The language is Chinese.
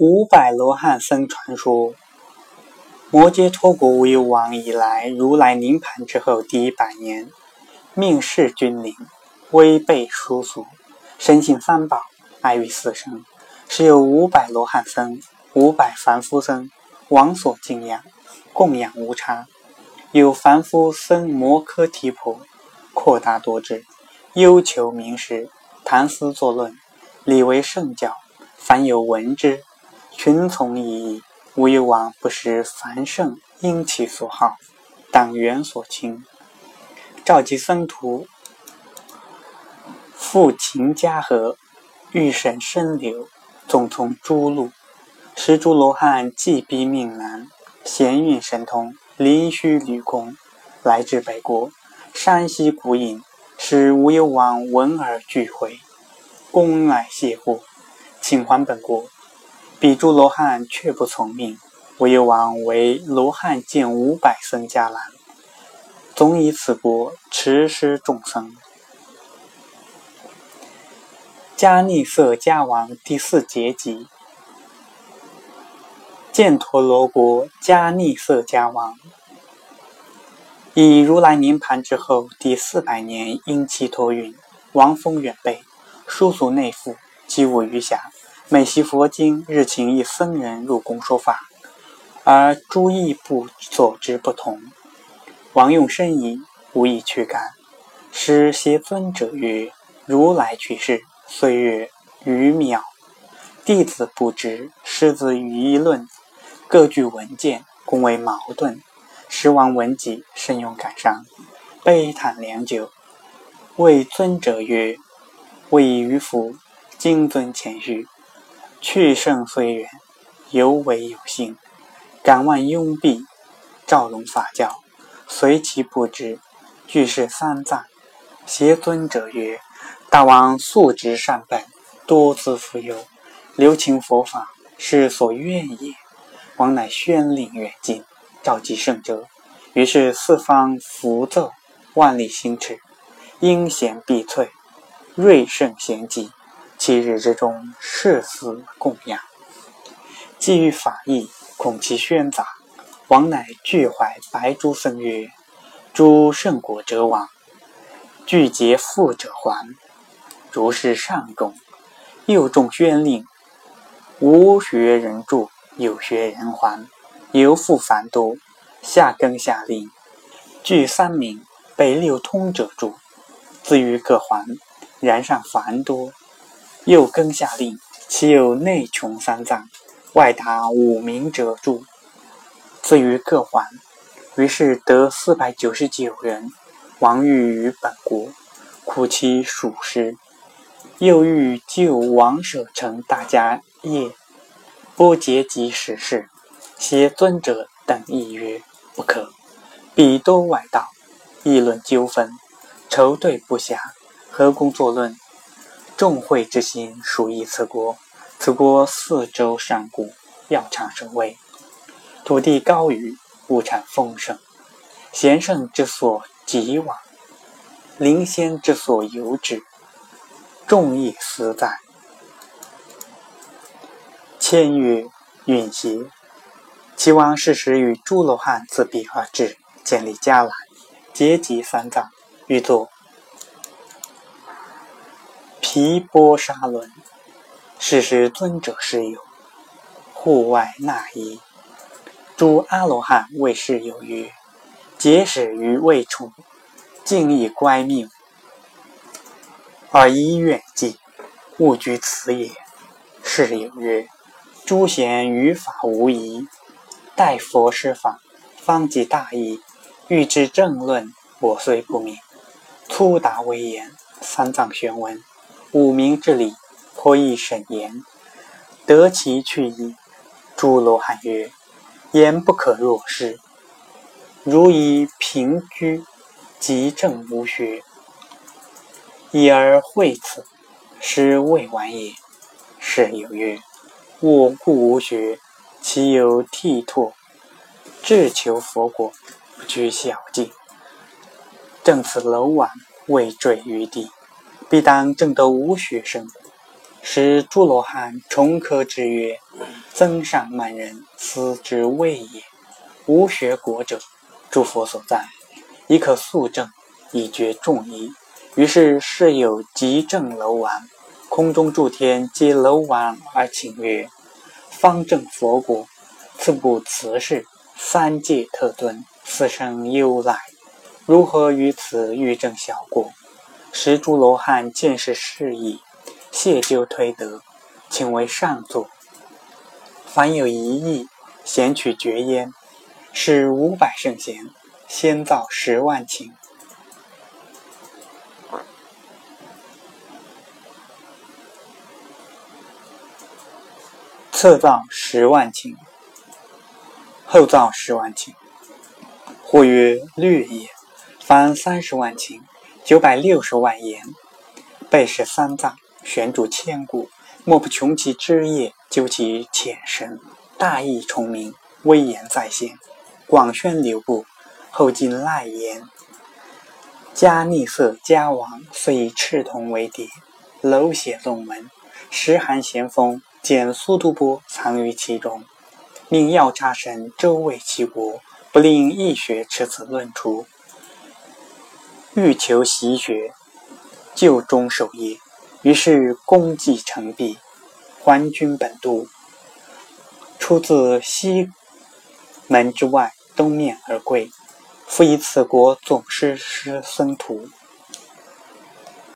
五百罗汉僧传说：摩羯陀国为王以来，如来临盘之后第一百年，命世君临，威备殊俗，深信三宝，爱于四生，是有五百罗汉僧、五百凡夫僧，王所敬仰，供养无差。有凡夫僧摩诃提婆，阔大多智，忧求名师，谈思作论，理为圣教，凡有闻之。群从异议，无忧王不识繁盛因其所好，党员所亲，召集僧徒，复秦家和，欲审深流，总从诸路，十诸罗汉既逼命难，闲运神通，临虚履空，来至北国山西古隐，使无忧王闻而俱回，恭来谢过，请还本国。彼诸罗汉却不从命，唯有王为罗汉见五百僧伽蓝，总以此国持施众生。迦利色迦王第四结集，犍陀罗国迦利色迦王，以如来涅盘之后第四百年，因其托运，王风远备，书属内附，积物余暇。每习佛经，日请一僧人入宫说法，而诸异部所知不同。王用深疑，无以驱赶。师携尊者曰：“如来去世，岁月余渺，弟子不知。师子语议论，各具文件，共为矛盾。师王闻己，深用感伤，悲叹良久。谓尊者曰：‘谓于夫，今尊前序。’”去圣虽远，犹为有幸。敢问拥蔽，赵龙法教，随其不知。俱是三藏。邪尊者曰：“大王素直善本，多自富有，留情佛法，是所愿也。”王乃宣令远近，召集圣者。于是四方符奏，万里星驰，阴险碧翠，瑞圣贤集。七日之中，誓死供养。既欲法义，恐其喧杂，王乃具怀白珠僧曰：“诸圣果者往，具结富者还。如是上供，又众宣令：无学人助，有学人还。犹复繁多，下更下令，具三名，被六通者助，自于各还。然上繁多。”又更下令，其有内穷三藏，外达五名者助，自于各还。于是得四百九十九人。王欲于本国，苦其属实。又欲救王舍城大家业，波结及时事，携尊者等议曰：不可，彼多外道，议论纠纷，仇对不暇，何公作论？众会之心属于此国，此国四周山谷，要场甚微，土地高于，物产丰盛，贤圣之所及往，灵仙之所游之，众亦思在。千月允邪，齐王适时与诸罗汉自彼而至，建立迦兰，结集三藏，欲作。毗波沙轮，是时尊者是友，户外纳衣。诸阿罗汉为是有曰：“结始于未处，敬以乖命，而依远近，勿居此也。”是有曰：“诸贤于法无疑，待佛施法，方即大义。欲知正论，我虽不明。粗达微言，三藏玄文。”五明之理，颇易审言，得其去矣。诸罗汉曰：“言不可若是。如以平居，即正无学，已而会此，师未完也。”是有曰：“我故无学，其有剃拓？志求佛果，不拘小径，正此楼碗，未坠于地。”必当正得无学生，使诸罗汉重科之曰：“增上慢人，斯之谓也。无学国者，诸佛所在，亦可速证，以绝众疑。于是世有极正楼王，空中诸天皆楼王而请曰：“方正佛国，此不辞事，三界特尊，此生优来，如何于此欲正小国？”十诸罗汉见是事矣，谢就推得，请为上座。凡有一意，贤取绝焉。是五百圣贤，先造十万顷。侧造十万顷，后造十万顷，或曰略也。凡三十万顷，九百六十万言，背是三藏，悬著千古，莫不穷其枝叶，究其浅深，大义崇明，威严在先，广宣流布，后进赖言。迦逆色迦王遂以赤铜为牒，楼写龙门，时寒咸丰。见苏都波藏于其中，命药叉神周卫其国，不令易学持此论出。欲求习学，就中守业。于是功绩成毕，还君本都。出自西门之外，东面而归。复以此国总师师僧徒。